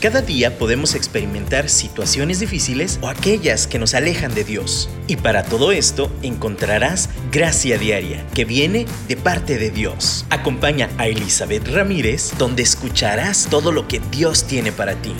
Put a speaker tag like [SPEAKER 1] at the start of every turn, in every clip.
[SPEAKER 1] Cada día podemos experimentar situaciones difíciles o aquellas que nos alejan de Dios. Y para todo esto encontrarás gracia diaria que viene de parte de Dios. Acompaña a Elizabeth Ramírez donde escucharás todo lo que Dios tiene para ti.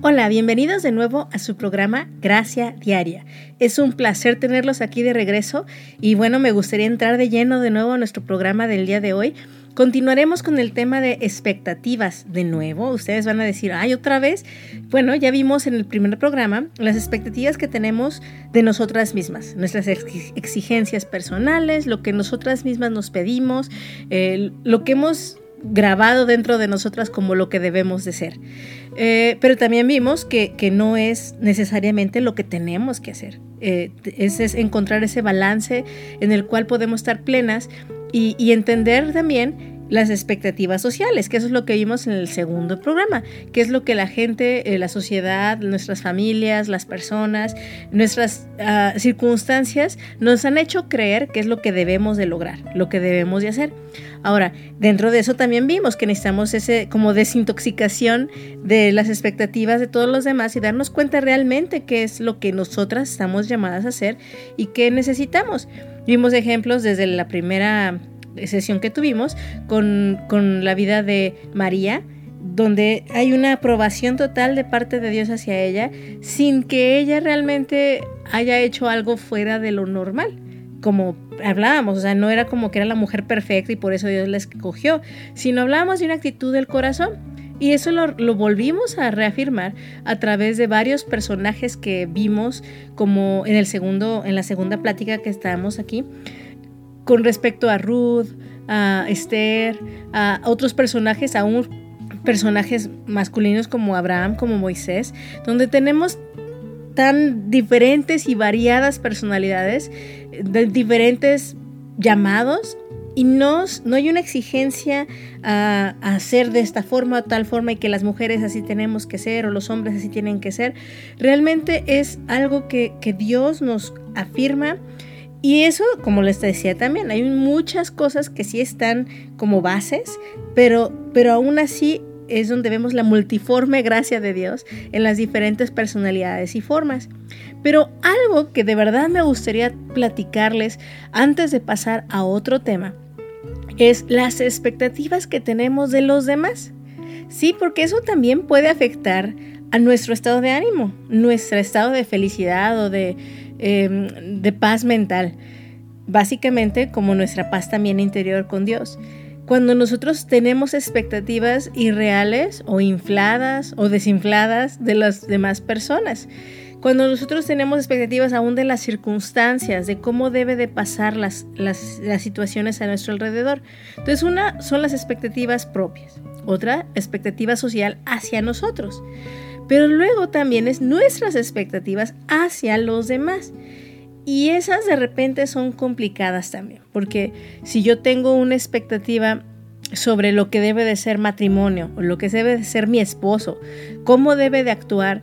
[SPEAKER 2] Hola, bienvenidos de nuevo a su programa Gracia Diaria. Es un placer tenerlos aquí de regreso y bueno, me gustaría entrar de lleno de nuevo a nuestro programa del día de hoy Continuaremos con el tema de expectativas de nuevo. Ustedes van a decir, ay, otra vez. Bueno, ya vimos en el primer programa las expectativas que tenemos de nosotras mismas, nuestras exigencias personales, lo que nosotras mismas nos pedimos, lo que hemos grabado dentro de nosotras como lo que debemos de ser. Eh, pero también vimos que, no es necesariamente lo que tenemos que hacer. Eh, es, encontrar ese balance en el cual podemos estar plenas y, entender también las expectativas sociales, que eso es lo que vimos en el segundo programa, que es lo que la gente, eh, la sociedad, nuestras familias, las personas, nuestras ah, circunstancias nos han hecho creer que es lo que debemos de lograr, lo que debemos de hacer. Ahora, dentro de eso también vimos que necesitamos ese como desintoxicación de las expectativas de todos los demás y darnos cuenta realmente qué es lo que nosotras estamos llamadas a hacer y qué necesitamos. Vimos ejemplos desde la primera sesión que tuvimos con, la vida de María, donde hay una aprobación total de parte de Dios hacia ella, sin que ella realmente haya hecho algo fuera de lo normal. Como hablábamos, o sea, no era como que era la mujer perfecta y por eso Dios la escogió, sino hablábamos de una actitud del corazón. Y eso lo, volvimos a reafirmar a través de varios personajes que vimos como en el segundo, en la segunda plática que estábamos aquí, con respecto a Ruth, a Esther, a otros personajes, aún personajes masculinos como Abraham, como Moisés, donde tenemos tan diferentes y variadas personalidades, de diferentes llamados y no, no hay una exigencia a, hacer de esta forma, tal forma y que las mujeres así tenemos que ser o los hombres así tienen que ser. Realmente es algo que, que Dios nos afirma y eso, como les decía también, hay muchas cosas que sí están como bases, pero, pero aún así es donde vemos la multiforme gracia de Dios en las diferentes personalidades y formas. Pero algo que de verdad me gustaría platicarles antes de pasar a otro tema es las expectativas que tenemos de los demás. Sí, porque eso también puede afectar a nuestro estado de ánimo, nuestro estado de felicidad o de Em, de paz mental, básicamente como nuestra paz también interior con Dios. Cuando nosotros tenemos expectativas irreales o infladas o desinfladas de las demás personas, cuando nosotros tenemos expectativas aún de las circunstancias, de cómo debe de pasar las, las, situaciones a nuestro alrededor. Entonces, una son las expectativas propias, otra expectativa social hacia nosotros pero luego también es nuestras expectativas hacia los demás. Y esas de repente son complicadas también, porque si yo tengo una expectativa sobre lo que debe de ser matrimonio, o lo que debe de ser mi esposo, cómo debe de actuar,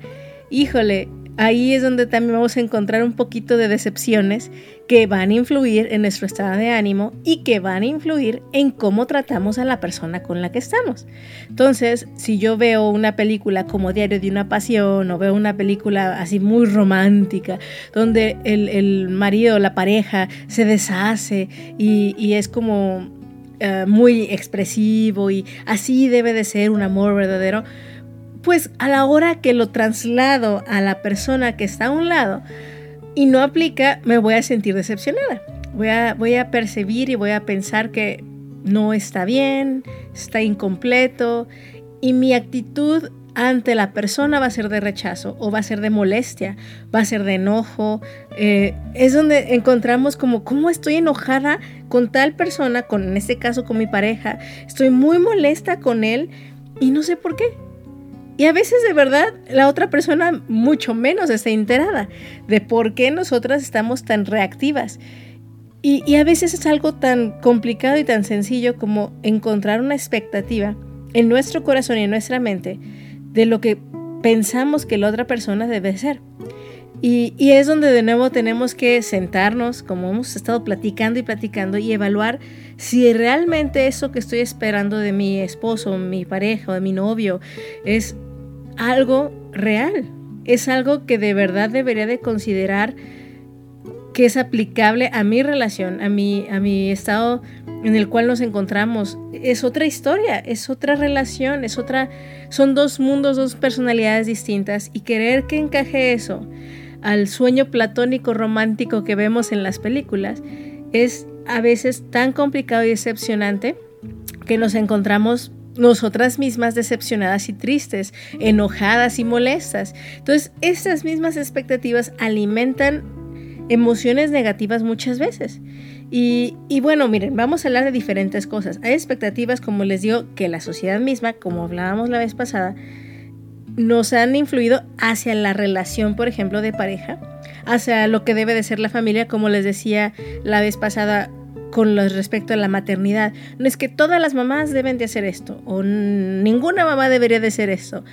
[SPEAKER 2] híjole, ahí es donde también vamos a encontrar un poquito de decepciones que van a influir en nuestro estado de ánimo y que van a influir en cómo tratamos a la persona con la que estamos. Entonces, si yo veo una película como Diario de una Pasión o veo una película así muy romántica, donde el, marido, la pareja se deshace y, es como eh, muy expresivo y así debe de ser un amor verdadero, pues a la hora que lo traslado a la persona que está a un lado y no aplica, me voy a sentir decepcionada. Voy a, voy a percibir y voy a pensar que no está bien, está incompleto y mi actitud ante la persona va a ser de rechazo o va a ser de molestia, va a ser de enojo. Eh, es donde encontramos como cómo estoy enojada con tal persona, con, en este caso con mi pareja, estoy muy molesta con él y no sé por qué. Y a veces de verdad la otra persona mucho menos está enterada de por qué nosotras estamos tan reactivas. Y, a veces es algo tan complicado y tan sencillo como encontrar una expectativa en nuestro corazón y en nuestra mente de lo que pensamos que la otra persona debe ser. Y, y, es donde de nuevo tenemos que sentarnos, como hemos estado platicando y platicando, y evaluar si realmente eso que estoy esperando de mi esposo, mi pareja, de mi novio, es algo real, es algo que de verdad debería de considerar que es aplicable a mi relación, a mi, a mi estado en el cual nos encontramos. Es otra historia, es otra relación, es otra, son dos mundos, dos personalidades distintas y querer que encaje eso al sueño platónico romántico que vemos en las películas es a veces tan complicado y decepcionante que nos encontramos nosotras mismas decepcionadas y tristes, enojadas y molestas. Entonces, estas mismas expectativas alimentan emociones negativas muchas veces. Y, bueno, miren, vamos a hablar de diferentes cosas. Hay expectativas, como les digo, que la sociedad misma, como hablábamos la vez pasada, nos han influido hacia la relación, por ejemplo, de pareja, hacia lo que debe de ser la familia, como les decía la vez pasada con respecto a la maternidad. No es que todas las mamás deben de hacer esto, o ninguna mamá debería de hacer esto.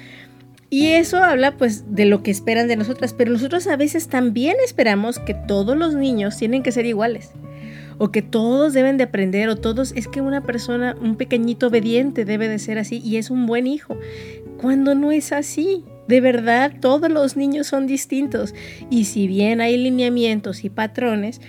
[SPEAKER 2] Y eso habla pues de lo que esperan de nosotras, pero nosotros a veces también esperamos que todos los niños tienen que ser iguales o que todos deben de aprender o todos es que una persona, un pequeñito obediente debe de ser así y es un buen hijo, cuando no es así. De verdad, todos los niños son distintos y si bien hay lineamientos y patrones,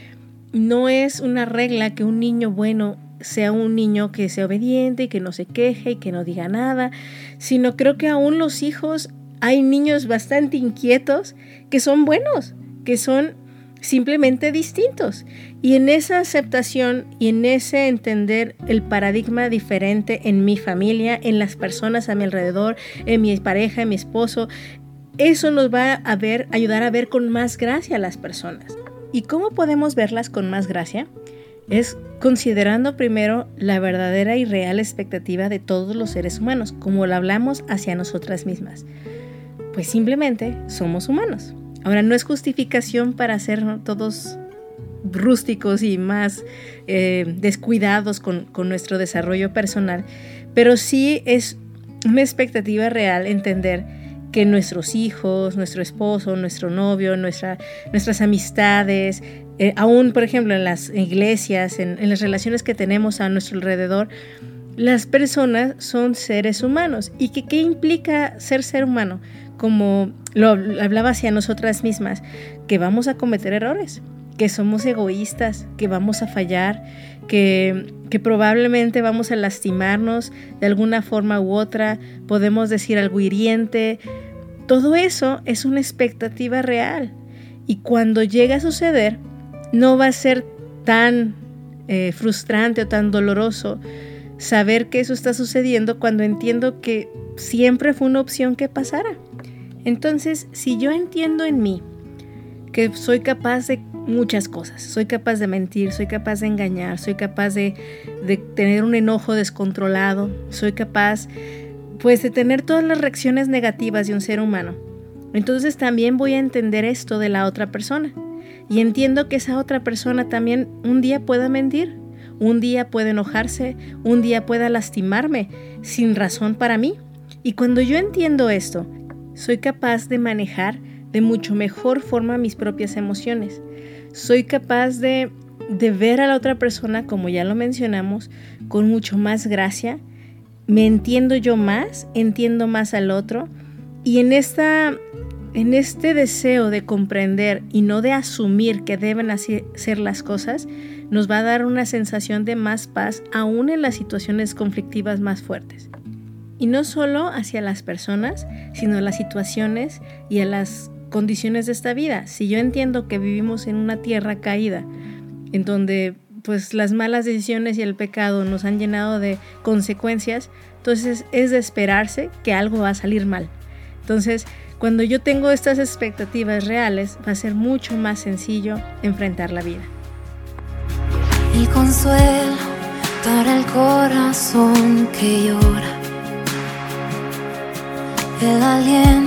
[SPEAKER 2] no es una regla que un niño bueno sea un niño que sea obediente y que no se queje y que no diga nada, sino creo que aún los hijos hay niños bastante inquietos que son buenos, que son simplemente distintos. Y en esa aceptación y en ese entender el paradigma diferente en mi familia, en las personas a mi alrededor, en mi pareja, en mi esposo, eso nos va a ver, ayudar a ver con más gracia a las personas. ¿Y cómo podemos verlas con más gracia? Es considerando primero la verdadera y real expectativa de todos los seres humanos, como lo hablamos hacia nosotras mismas. Pues simplemente somos humanos. Ahora, no es justificación para ser todos rústicos y más eh, descuidados con, con nuestro desarrollo personal, pero sí es una expectativa real entender que nuestros hijos, nuestro esposo, nuestro novio, nuestra, nuestras amistades, eh, aún por ejemplo en las iglesias, en, en, las relaciones que tenemos a nuestro alrededor, las personas son seres humanos. ¿Y que, qué implica ser ser humano? como lo hablaba hacia nosotras mismas, que vamos a cometer errores, que somos egoístas, que vamos a fallar, que, que, probablemente vamos a lastimarnos de alguna forma u otra, podemos decir algo hiriente. Todo eso es una expectativa real. Y cuando llega a suceder, no va a ser tan eh, frustrante o tan doloroso saber que eso está sucediendo cuando entiendo que siempre fue una opción que pasara. Entonces, si yo entiendo en mí soy capaz de muchas cosas, soy capaz de mentir, soy capaz de engañar, soy capaz de, tener un enojo descontrolado, soy capaz pues de tener todas las reacciones negativas de un ser humano. Entonces también voy a entender esto de la otra persona. Y entiendo que esa otra persona también un día pueda mentir, un día puede enojarse, un día pueda lastimarme sin razón para mí. Y cuando yo entiendo esto soy capaz de manejar de mucho mejor forma mis propias emociones. Soy capaz de, ver a la otra persona, como ya lo mencionamos, con mucho más gracia. Me entiendo yo más, entiendo más al otro. Y en, esta, en este deseo de comprender y no de asumir que deben ser las cosas, nos va a dar una sensación de más paz aún en las situaciones conflictivas más fuertes. Y no solo hacia las personas, sino a las situaciones y a las condiciones de esta vida. Si yo entiendo que vivimos en una tierra caída, en donde pues las malas decisiones y el pecado nos han llenado de consecuencias, entonces es de esperarse que algo va a salir mal. Entonces, cuando yo tengo estas expectativas reales, va a ser mucho más sencillo enfrentar la vida.
[SPEAKER 3] El consuelo para el corazón que llora el aliento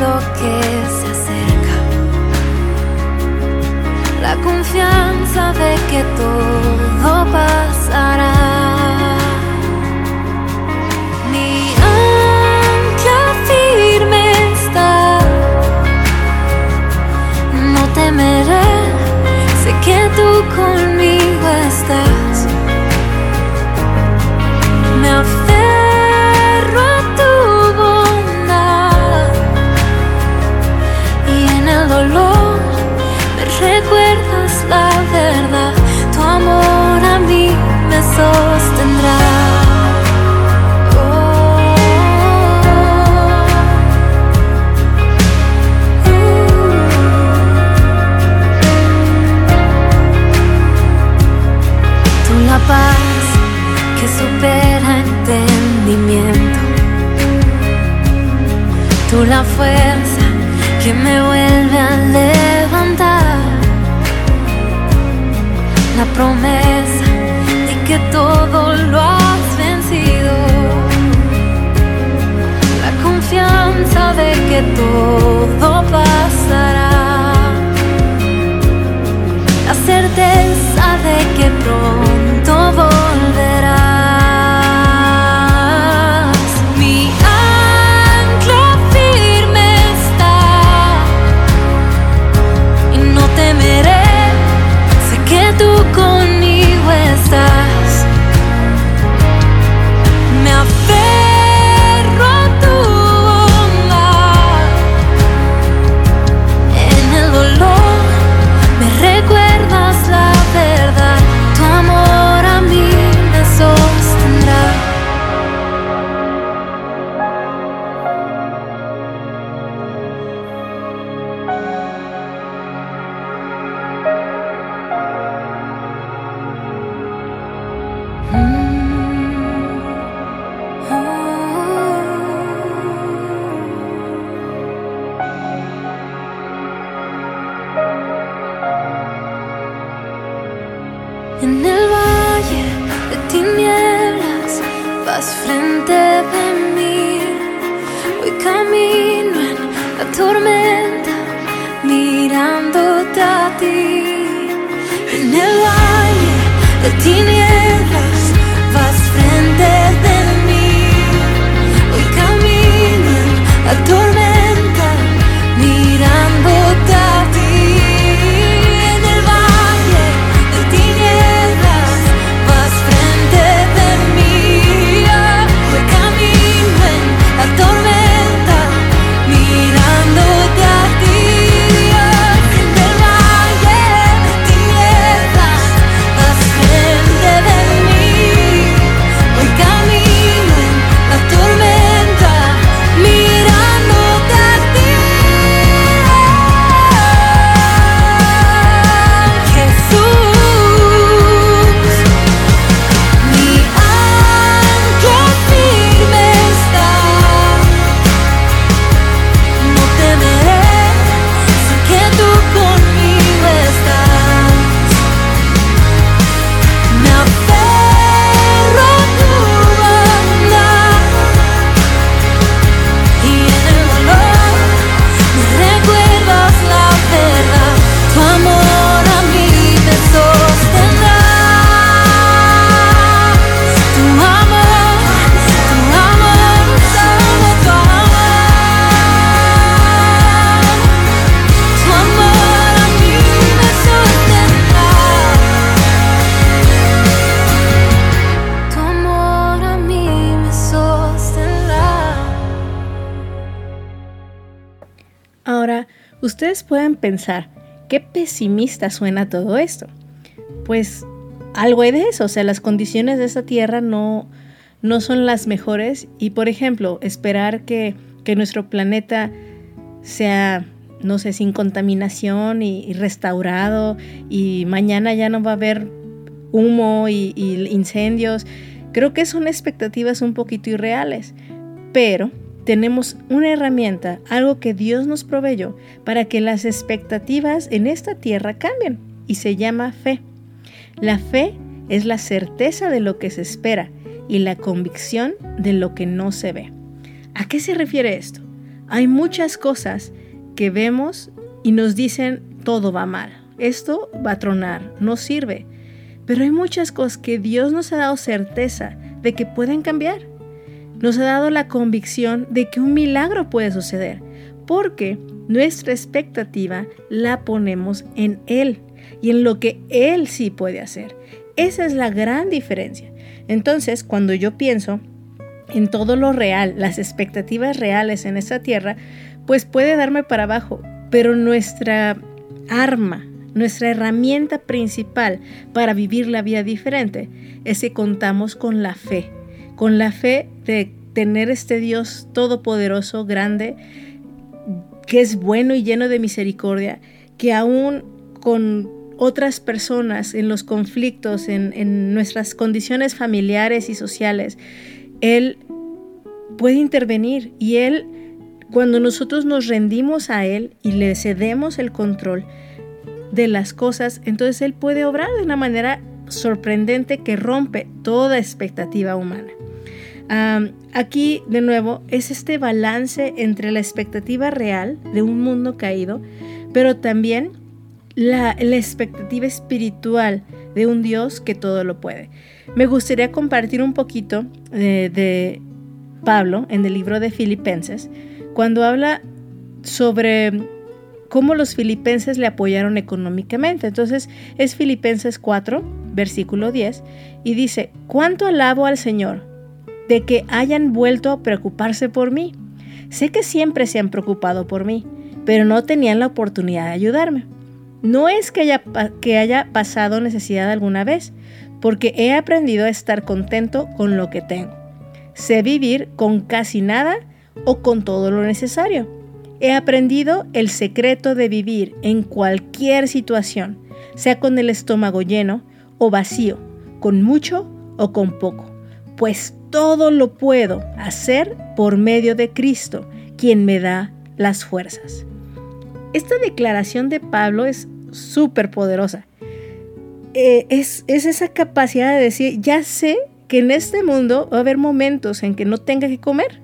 [SPEAKER 4] lo que se acerca. La confianza de que todo pasará. temeré, sé que tú con sol.
[SPEAKER 2] Mm-hmm. ustedes puedan pensar, qué pesimista suena todo esto. Pues algo hay de eso, o sea, las condiciones de esta tierra no, no son las mejores y, por ejemplo, esperar que, que nuestro planeta sea, no sé, sin contaminación y, restaurado y mañana ya no va a haber humo y, y incendios, creo que son expectativas un poquito irreales, pero tenemos una herramienta, algo que Dios nos proveyó para que las expectativas en esta tierra cambien y se llama fe. La fe es la certeza de lo que se espera y la convicción de lo que no se ve. ¿A qué se refiere esto? Hay muchas cosas que vemos y nos dicen todo va mal, esto va a tronar, no sirve. Pero hay muchas cosas que Dios nos ha dado certeza de que pueden cambiar nos ha dado la convicción de que un milagro puede suceder, porque nuestra expectativa la ponemos en Él y en lo que Él sí puede hacer. Esa es la gran diferencia. Entonces, cuando yo pienso en todo lo real, las expectativas reales en esta tierra, pues puede darme para abajo, pero nuestra arma, nuestra herramienta principal para vivir la vida diferente es que contamos con la fe con la fe de tener este Dios todopoderoso, grande, que es bueno y lleno de misericordia, que aún con otras personas en los conflictos, en, nuestras condiciones familiares y sociales, Él puede intervenir y Él, cuando nosotros nos rendimos a Él y le cedemos el control de las cosas, entonces Él puede obrar de una manera sorprendente que rompe toda expectativa humana aquí, de nuevo, es este balance entre la expectativa real de un mundo caído, pero también la, expectativa espiritual de un Dios que todo lo puede. Me gustaría compartir un poquito de, de Pablo en el libro de Filipenses, cuando habla sobre cómo los filipenses le apoyaron económicamente. Entonces es Filipenses 4, versículo 10, y dice, ¿cuánto alabo al Señor? De que hayan vuelto a preocuparse por mí. Sé que siempre se han preocupado por mí, pero no tenían la oportunidad de ayudarme. No es que haya, que haya pasado necesidad alguna vez, porque he aprendido a estar contento con lo que tengo. Sé vivir con casi nada o con todo lo necesario. He aprendido el secreto de vivir en cualquier situación, sea con el estómago lleno o vacío, con mucho o con poco, pues todo lo puedo hacer por medio de Cristo, quien me da las fuerzas. Esta declaración de Pablo es súper poderosa. Eh, es, esa capacidad de decir, ya sé que en este mundo va a haber momentos en que no tenga que comer.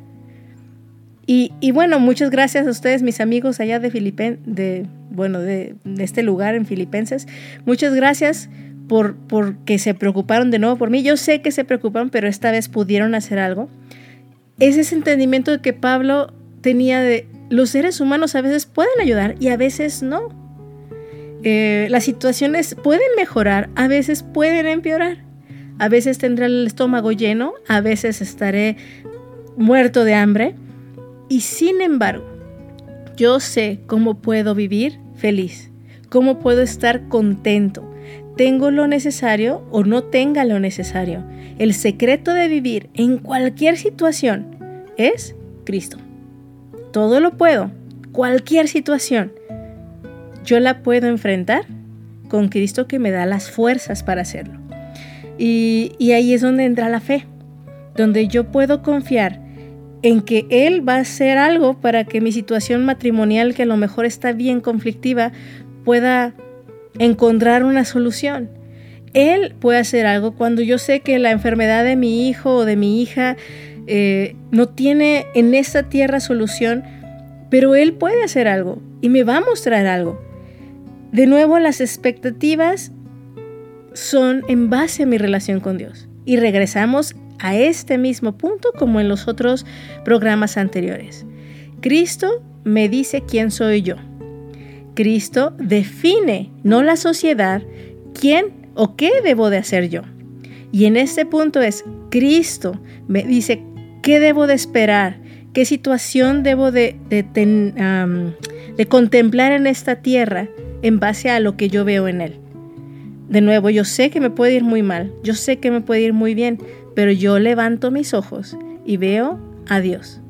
[SPEAKER 2] Y, bueno, muchas gracias a ustedes, mis amigos allá de Filipen, de, bueno, de, de este lugar en Filipenses. Muchas gracias por, porque se preocuparon de nuevo por mí. Yo sé que se preocuparon, pero esta vez pudieron hacer algo. Es ese entendimiento que Pablo tenía de los seres humanos a veces pueden ayudar y a veces no. Eh, las situaciones pueden mejorar, a veces pueden empeorar. A veces tendré el estómago lleno, a veces estaré muerto de hambre. Y sin embargo, yo sé cómo puedo vivir feliz, cómo puedo estar contento, tengo lo necesario o no tenga lo necesario. El secreto de vivir en cualquier situación es Cristo. Todo lo puedo, cualquier situación. Yo la puedo enfrentar con Cristo que me da las fuerzas para hacerlo. Y, y ahí es donde entra la fe, donde yo puedo confiar en que Él va a hacer algo para que mi situación matrimonial, que a lo mejor está bien conflictiva, pueda encontrar una solución. Él puede hacer algo cuando yo sé que la enfermedad de mi hijo o de mi hija eh, no tiene en esta tierra solución, pero Él puede hacer algo y me va a mostrar algo. De nuevo, las expectativas son en base a mi relación con Dios. Y regresamos a este mismo punto como en los otros programas anteriores. Cristo me dice quién soy yo. Cristo define, no la sociedad, quién o qué debo de hacer yo. Y en este punto es, Cristo me dice qué debo de esperar, qué situación debo de, de, contemplar en esta tierra en base a lo que yo veo en Él. De nuevo, yo sé que me puede ir muy mal, yo sé que me puede ir muy bien, pero yo levanto mis ojos y veo a Dios.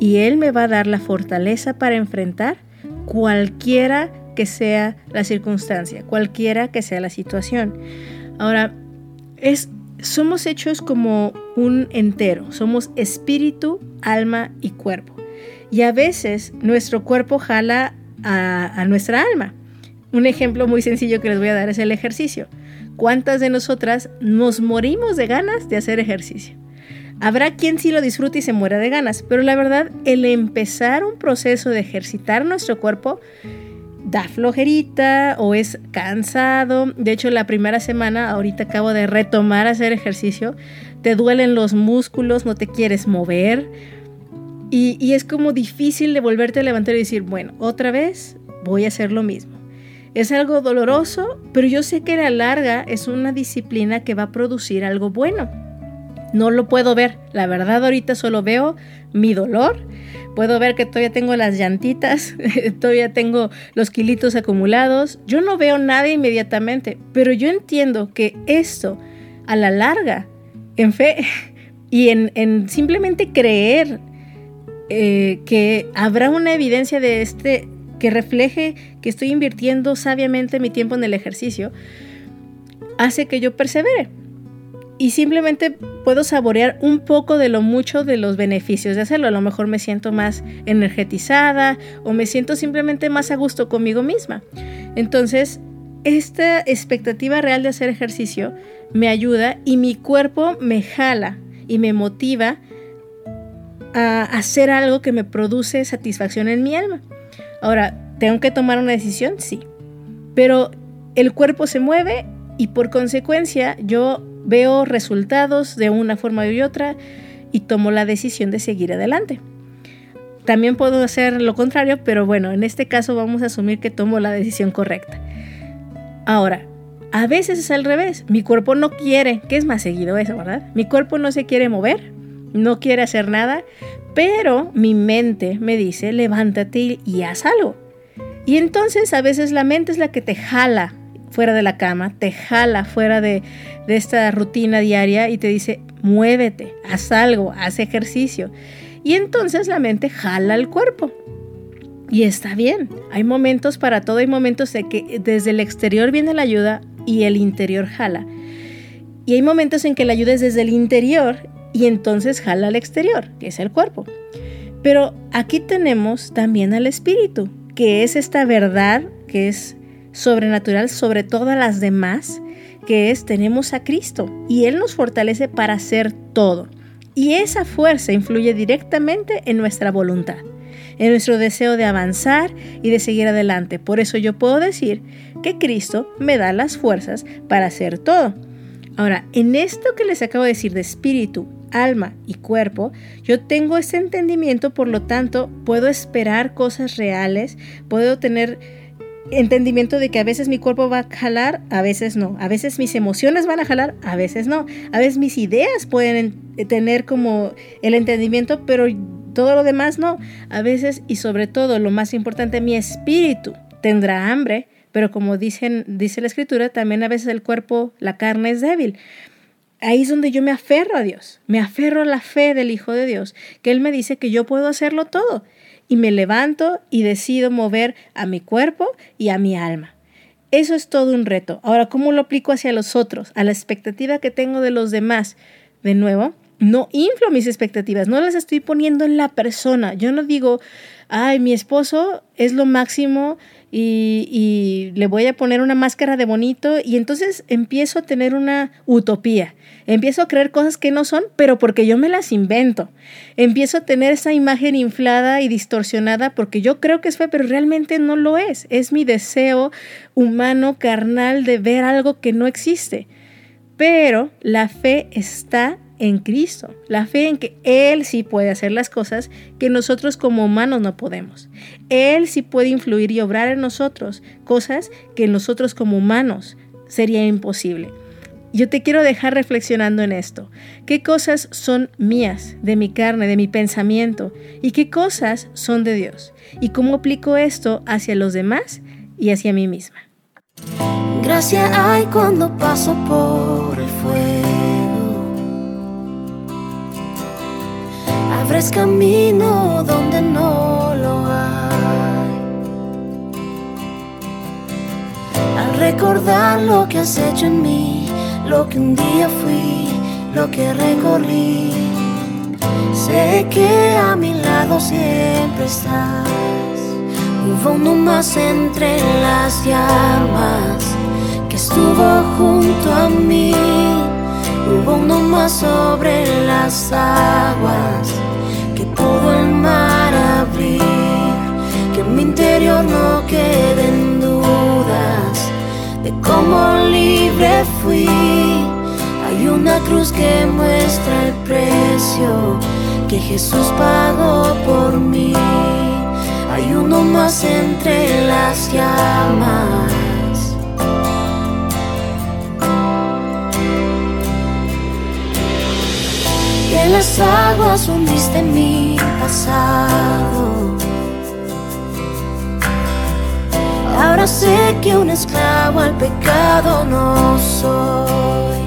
[SPEAKER 2] Y Él me va a dar la fortaleza para enfrentar cualquiera que sea la circunstancia, cualquiera que sea la situación. Ahora, es somos hechos como un entero, somos espíritu, alma y cuerpo. Y a veces nuestro cuerpo jala a, a nuestra alma. Un ejemplo muy sencillo que les voy a dar es el ejercicio. ¿Cuántas de nosotras nos morimos de ganas de hacer ejercicio? Habrá quien sí lo disfrute y se muera de ganas, pero la verdad, el empezar un proceso de ejercitar nuestro cuerpo da flojerita o es cansado. De hecho, la primera semana, ahorita acabo de retomar a hacer ejercicio, te duelen los músculos, no te quieres mover. Y, y, es como difícil de volverte a levantar y decir, bueno, otra vez voy a hacer lo mismo. Es algo doloroso, pero yo sé que a la larga es una disciplina que va a producir algo bueno. No lo puedo ver, la verdad ahorita solo veo mi dolor. Puedo ver que todavía tengo las llantitas, todavía tengo los kilitos acumulados. Yo no veo nada inmediatamente, pero yo entiendo que esto, a la larga, en fe y en, simplemente creer eh, que habrá una evidencia de este que refleje que estoy invirtiendo sabiamente mi tiempo en el ejercicio, hace que yo persevere y simplemente puedo saborear un poco de lo mucho de los beneficios de hacerlo. A lo mejor me siento más energetizada o me siento simplemente más a gusto conmigo misma. Entonces, esta expectativa real de hacer ejercicio me ayuda y mi cuerpo me jala y me motiva a hacer algo que me produce satisfacción en mi alma. Ahora, ¿tengo que tomar una decisión? Sí. Pero el cuerpo se mueve y por consecuencia yo veo resultados de una forma u otra y tomo la decisión de seguir adelante. También puedo hacer lo contrario, pero bueno, en este caso vamos a asumir que tomo la decisión correcta. Ahora, a veces es al revés. Mi cuerpo no quiere, que es más seguido eso, ¿verdad? Mi cuerpo no se quiere mover, no quiere hacer nada, pero mi mente me dice, levántate y haz algo. Y entonces a veces la mente es la que te jala fuera de la cama, te jala fuera de, esta rutina diaria y te dice, muévete, haz algo, haz ejercicio. Y entonces la mente jala el cuerpo. Y está bien, hay momentos para todo, hay momentos de que desde el exterior viene la ayuda y el interior jala. Y hay momentos en que la ayuda es desde el interior y entonces jala al exterior, que es el cuerpo. Pero aquí tenemos también al espíritu, que es esta verdad, que es sobrenatural sobre todas las demás, que es tenemos a Cristo y Él nos fortalece para hacer todo. Y esa fuerza influye directamente en nuestra voluntad, en nuestro deseo de avanzar y de seguir adelante. Por eso yo puedo decir que Cristo me da las fuerzas para hacer todo. Ahora, en esto que les acabo de decir de espíritu, alma y cuerpo, yo tengo ese entendimiento, por lo tanto, puedo esperar cosas reales, puedo tener entendimiento de que a veces mi cuerpo va a jalar, a veces no. A veces mis emociones van a jalar, a veces no. A veces mis ideas pueden tener como el entendimiento, pero todo lo demás no. A veces y sobre todo, lo más importante, mi espíritu tendrá hambre, pero como dicen, dice la escritura, también a veces el cuerpo, la carne es débil. Ahí es donde yo me aferro a Dios, me aferro a la fe del Hijo de Dios, que Él me dice que yo puedo hacerlo todo y me levanto y decido mover a mi cuerpo y a mi alma. Eso es todo un reto. Ahora, ¿cómo lo aplico hacia los otros? A la expectativa que tengo de los demás. De nuevo, no inflo mis expectativas, no las estoy poniendo en la persona. Yo no digo, ay, mi esposo es lo máximo y, y, le voy a poner una máscara de bonito y entonces empiezo a tener una utopía. Empiezo a creer cosas que no son, pero porque yo me las invento. Empiezo a tener esa imagen inflada y distorsionada porque yo creo que es fe, pero realmente no lo es. Es mi deseo humano, carnal, de ver algo que no existe. Pero la fe está en Cristo, la fe en que Él sí puede hacer las cosas que nosotros como humanos no podemos. Él sí puede influir y obrar en nosotros cosas que nosotros como humanos sería imposible. Yo te quiero dejar reflexionando en esto. ¿Qué cosas son mías, de mi carne, de mi pensamiento? ¿Y qué cosas son de Dios? ¿Y cómo aplico esto hacia los demás y hacia mí misma?
[SPEAKER 3] Gracias hay cuando paso por el fuego. Abres camino donde no lo hay. Al recordar lo que has hecho en mí, lo que un día fui lo que recorrí. Sé que a mi lado siempre estás. Hubo uno más entre las llamas que estuvo junto a mí. Hubo uno más sobre las aguas pudo el mar abrir. Que en mi interior no queden dudas de cómo libre fui. Hay una cruz que muestra el precio que Jesús pagó por mí. Hay uno más entre las llamas. En las aguas hundiste mi pasado. Ahora sé que un esclavo al pecado no soy.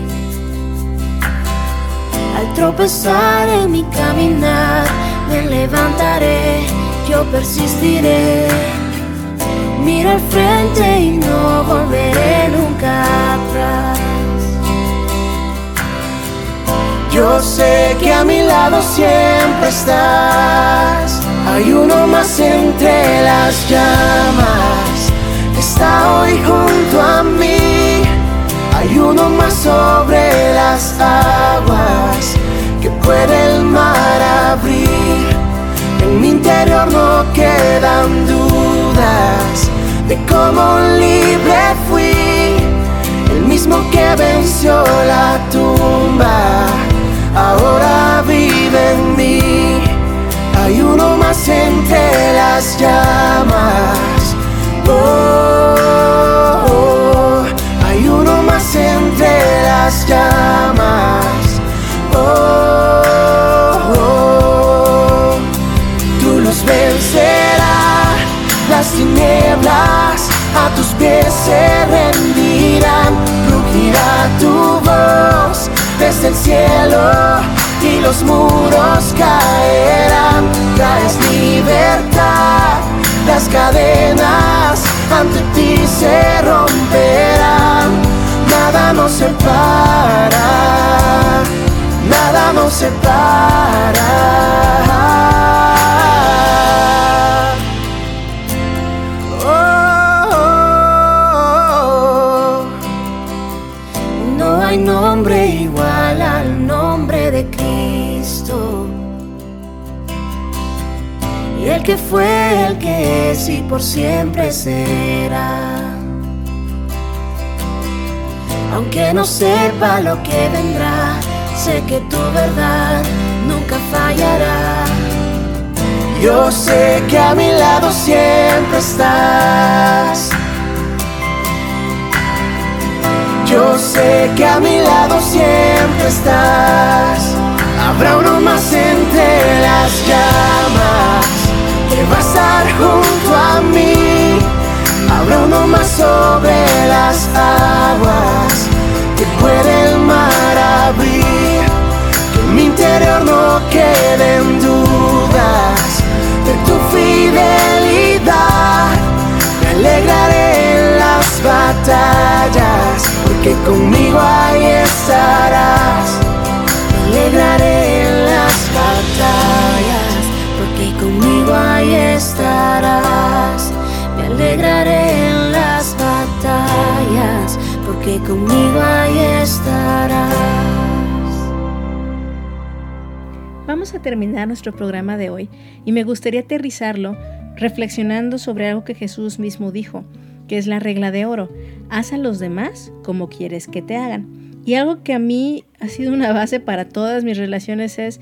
[SPEAKER 3] Al tropezar en mi caminar, me levantaré, yo persistiré. Mira al frente y no volveré nunca atrás. Yo sé que a mi lado siempre estás. Hay uno más entre las llamas. Está hoy junto a mí. Hay uno más sobre las aguas que puede el mar abrir. En mi interior no quedan dudas de cómo libre fui. El mismo que venció la tumba, ahora vive en mí. Hay uno más entre las llamas. Oh, oh, hay uno más entre las llamas. Oh, oh, tú los vencerás, las tinieblas a tus pies se rendirán, rugirá tu voz desde el cielo y los muros caerán, traes libertad, las cadenas ante ti se romperán, nada nos separa, nada nos separa. Oh, no hay nombre fue, el que es y por siempre será. Aunque no sepa lo que vendrá, sé que tu verdad nunca fallará. Yo sé que a mi lado siempre estás. Yo sé que a mi lado siempre estás. Habrá uno más entre las llamas que va a estar junto a mí. Habrá uno más sobre las aguas que puede el mar abrir. Que mi interior no queden dudas de tu fidelidad. Me alegraré en las batallas, porque conmigo ahí estarás. Me alegraré en las batallas, porque conmigo ahí estarás. Me alegraré en las batallas, porque conmigo ahí estarás.
[SPEAKER 2] Vamos a terminar nuestro programa de hoy y me gustaría aterrizarlo reflexionando sobre algo que Jesús mismo dijo, que es la regla de oro. Haz a los demás como quieres que te hagan. Y algo que a mí ha sido una base para todas mis relaciones es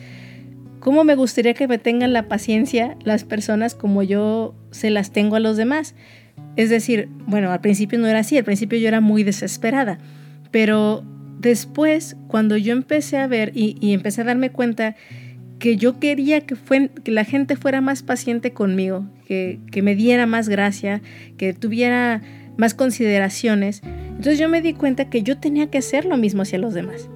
[SPEAKER 2] cómo me gustaría que me tengan la paciencia las personas como yo se las tengo a los demás. Es decir, bueno, al principio no era así, al principio yo era muy desesperada, pero después, cuando yo empecé a ver y, empecé a darme cuenta que yo quería que la gente fuera más paciente conmigo, que, que me diera más gracia, que tuviera más consideraciones, entonces yo me di cuenta que yo tenía que hacer lo mismo hacia los demás.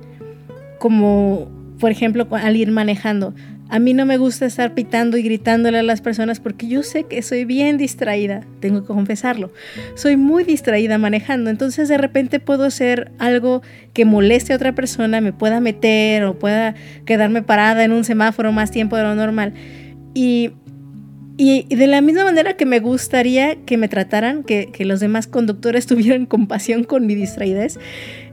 [SPEAKER 2] Como, por ejemplo, al ir manejando, A mí no me gusta estar pitando y gritándole a las personas porque yo sé que soy bien distraída, tengo que confesarlo. Soy muy distraída manejando, entonces de repente puedo hacer algo que moleste a otra persona, me pueda meter o pueda quedarme parada en un semáforo más tiempo de lo normal. Y y, de la misma manera que me gustaría que me trataran, que, los demás conductores tuvieran compasión con mi distraidez,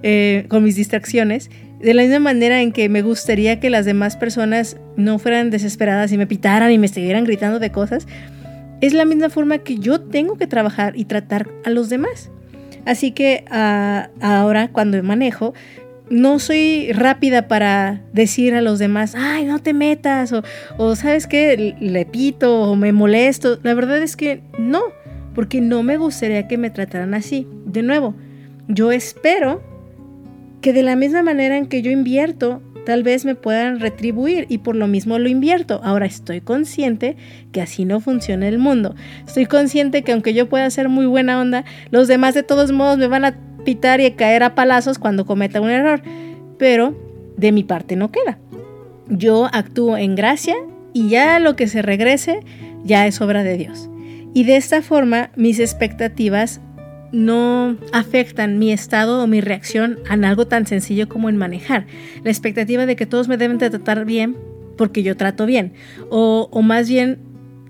[SPEAKER 2] eh, con mis distracciones, de la misma manera en que me gustaría que las demás personas no fueran desesperadas y me pitaran y me estuvieran gritando de cosas, es la misma forma que yo tengo que trabajar y tratar a los demás. Así que ah, ahora cuando manejo, no soy rápida para decir a los demás, ay, no te metas, o, sabes qué, le pito o me molesto. La verdad es que no, porque no me gustaría que me trataran así. De nuevo, yo espero que de la misma manera en que yo invierto, tal vez me puedan retribuir y por lo mismo lo invierto. Ahora estoy consciente que así no funciona el mundo. Estoy consciente que aunque yo pueda ser muy buena onda, los demás de todos modos me van a pitar y caer a palazos cuando cometa un error, pero de mi parte no queda. Yo actúo en gracia y ya lo que se regrese ya es obra de Dios. Y de esta forma mis expectativas no afectan mi estado o mi reacción en algo tan sencillo como en manejar. La expectativa de que todos me deben de tratar bien porque yo trato bien. O, o más bien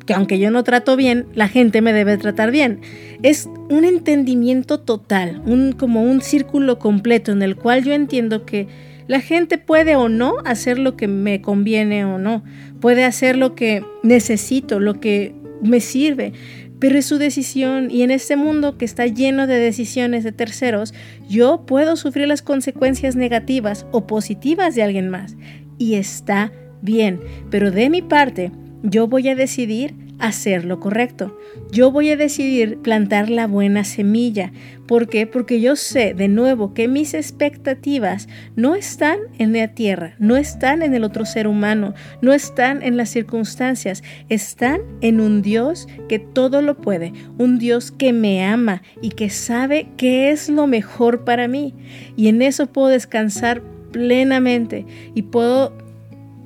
[SPEAKER 2] que aunque yo no trato bien, la gente me debe tratar bien. Es un entendimiento total, un, como un círculo completo en el cual yo entiendo que la gente puede o no hacer lo que me conviene o no, puede hacer lo que necesito, lo que me sirve, pero es su decisión y en este mundo que está lleno de decisiones de terceros, yo puedo sufrir las consecuencias negativas o positivas de alguien más y está bien, pero de mi parte yo voy a decidir hacer lo correcto. Yo voy a decidir plantar la buena semilla. ¿Por qué? Porque yo sé de nuevo que mis expectativas no están en la tierra, no están en el otro ser humano, no están en las circunstancias, están en un Dios que todo lo puede, un Dios que me ama y que sabe qué es lo mejor para mí. Y en eso puedo descansar plenamente y puedo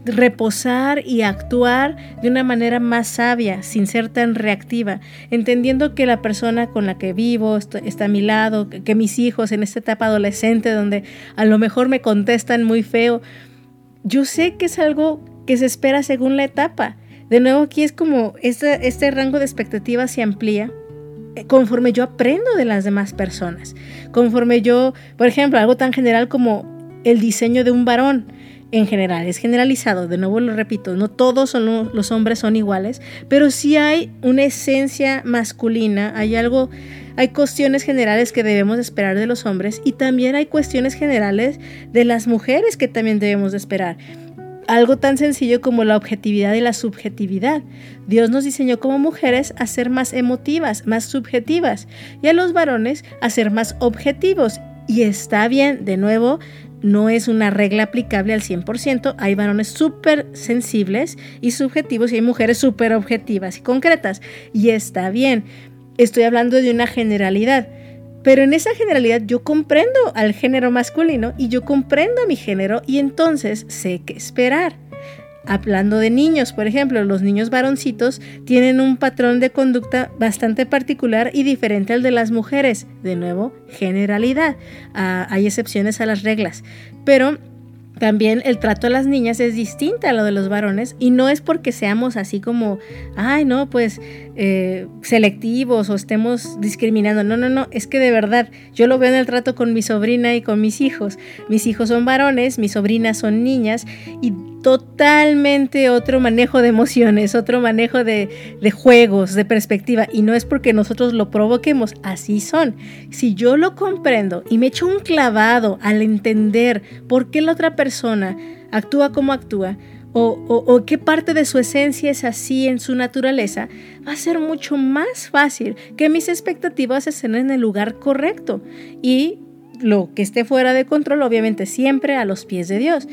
[SPEAKER 2] reposar y actuar de una manera más sabia, sin ser tan reactiva, entendiendo que la persona con la que vivo está a mi lado, que mis hijos en esta etapa adolescente donde a lo mejor me contestan muy feo, yo sé que es algo que se espera según la etapa. De nuevo aquí es como este, este rango de expectativas se amplía eh, conforme yo aprendo de las demás personas, conforme yo, por ejemplo, algo tan general como el diseño de un varón en general, es generalizado, de nuevo lo repito, no todos los hombres son iguales, pero sí hay una esencia masculina, hay algo, hay cuestiones generales que debemos esperar de los hombres y también hay cuestiones generales de las mujeres que también debemos de esperar. Algo tan sencillo como la objetividad y la subjetividad. Dios nos diseñó como mujeres a ser más emotivas, más subjetivas, y a los varones a ser más objetivos. Y está bien, de nuevo, no es una regla aplicable al 100%. Hay varones súper sensibles y subjetivos y hay mujeres súper objetivas y concretas. Y está bien. Estoy hablando de una generalidad. Pero en esa generalidad yo comprendo al género masculino y yo comprendo a mi género y entonces sé qué esperar. Hablando de niños, por ejemplo, los niños varoncitos tienen un patrón de conducta bastante particular y diferente al de las mujeres. De nuevo, generalidad. Ah, hay excepciones a las reglas. Pero también el trato a las niñas es distinto a lo de los varones y no es porque seamos así como, ay, no, pues eh, selectivos o estemos discriminando. No, no, no, es que de verdad yo lo veo en el trato con mi sobrina y con mis hijos. Mis hijos son varones, mis sobrinas son niñas y totalmente otro manejo de emociones, otro manejo de, juegos, de perspectiva. Y no es porque nosotros lo provoquemos, así son. Si yo lo comprendo y me echo un clavado al entender por qué la otra persona actúa como actúa, o, qué parte de su esencia es así en su naturaleza, va a ser mucho más fácil que mis expectativas estén en el lugar correcto y lo que esté fuera de control, obviamente siempre a los pies de Dios.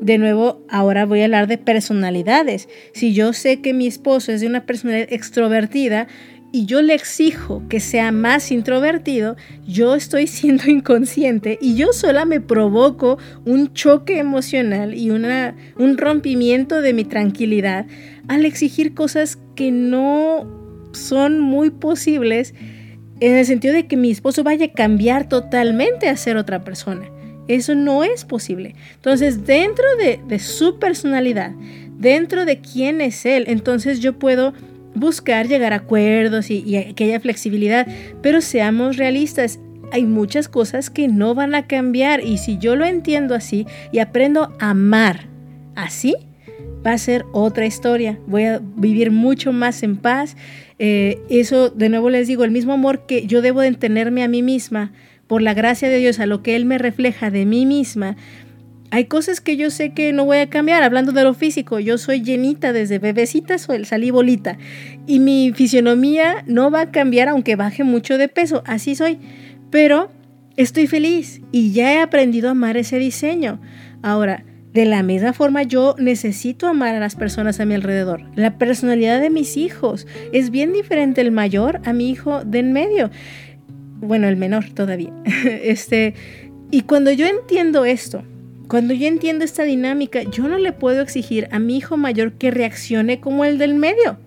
[SPEAKER 2] De nuevo, ahora voy a hablar de personalidades. Si yo sé que mi esposo es de una personalidad extrovertida, y yo le exijo que sea más introvertido, yo estoy siendo inconsciente y yo sola me provoco un choque emocional y una, un rompimiento de mi tranquilidad al exigir cosas que no son muy posibles en el sentido de que mi esposo vaya a cambiar totalmente a ser otra persona. Eso no es posible. Entonces, dentro de, su personalidad, dentro de quién es él, entonces yo puedo buscar llegar a acuerdos y, haya flexibilidad, pero seamos realistas. Hay muchas cosas que no van a cambiar y si yo lo entiendo así y aprendo a amar así, va a ser otra historia. Voy a vivir mucho más en paz. Eh, eso, de nuevo les digo, el mismo amor que yo debo de tenerme a mí misma por la gracia de Dios, a lo que Él me refleja de mí misma, hay cosas que yo sé que no voy a cambiar. Hablando de lo físico, yo soy llenita desde bebecita, salí bolita. Y mi fisionomía no va a cambiar aunque baje mucho de peso. Así soy. Pero estoy feliz y ya he aprendido a amar ese diseño. Ahora, de la misma forma yo necesito amar a las personas a mi alrededor. La personalidad de mis hijos es bien diferente el mayor a mi hijo de en medio. Bueno, el menor todavía. este, y cuando yo entiendo esto, cuando yo entiendo esta dinámica, yo no le puedo exigir a mi hijo mayor que reaccione como el del medio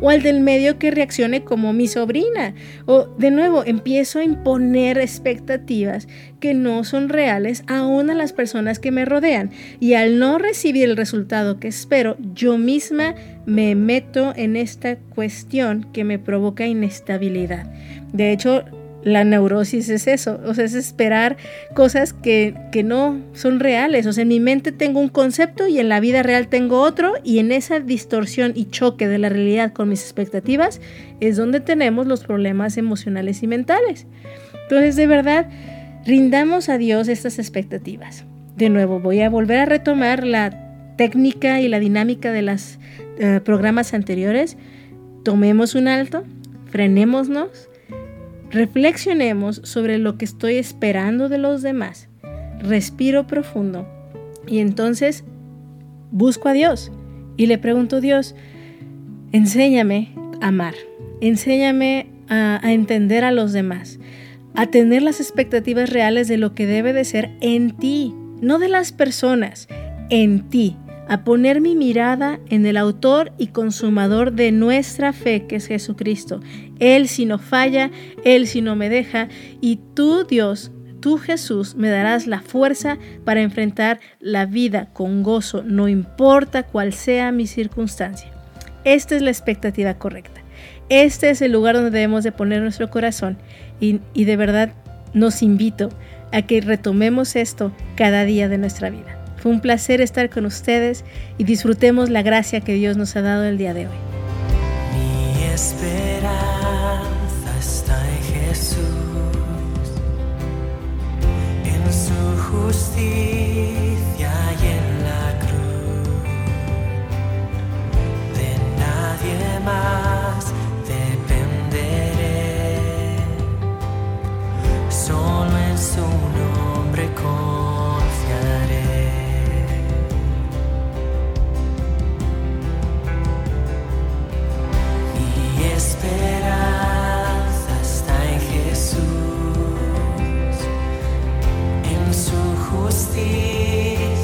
[SPEAKER 2] o al del medio que reaccione como mi sobrina. O de nuevo, empiezo a imponer expectativas que no son reales aún a las personas que me rodean. Y al no recibir el resultado que espero, yo misma me meto en esta cuestión que me provoca inestabilidad. De hecho, la neurosis es eso, o sea, es esperar cosas que, no son reales. O sea, en mi mente tengo un concepto y en la vida real tengo otro y en esa distorsión y choque de la realidad con mis expectativas es donde tenemos los problemas emocionales y mentales. Entonces, de verdad, rindamos a Dios estas expectativas. De nuevo, voy a volver a retomar la técnica y la dinámica de los eh, programas anteriores. Tomemos un alto, frenémonos Reflexionemos sobre lo que estoy esperando de los demás. Respiro profundo. Y entonces busco a Dios. Y le pregunto a Dios, enséñame a amar, enséñame a, a entender a los demás, a tener las expectativas reales de lo que debe de ser en ti, no de las personas, en ti a poner mi mirada en el autor y consumador de nuestra fe, que es Jesucristo. Él si no falla, Él si no me deja, y tú Dios, tú Jesús, me darás la fuerza para enfrentar la vida con gozo, no importa cuál sea mi circunstancia. Esta es la expectativa correcta. Este es el lugar donde debemos de poner nuestro corazón y, y de verdad nos invito a que retomemos esto cada día de nuestra vida un placer estar con ustedes y disfrutemos la gracia que Dios nos ha dado el día de hoy.
[SPEAKER 4] Mi esperanza está en Jesús, en su justicia y en la cruz. De nadie más dependeré, solo en su nombre. Esperanza está en Jesús, en su justicia.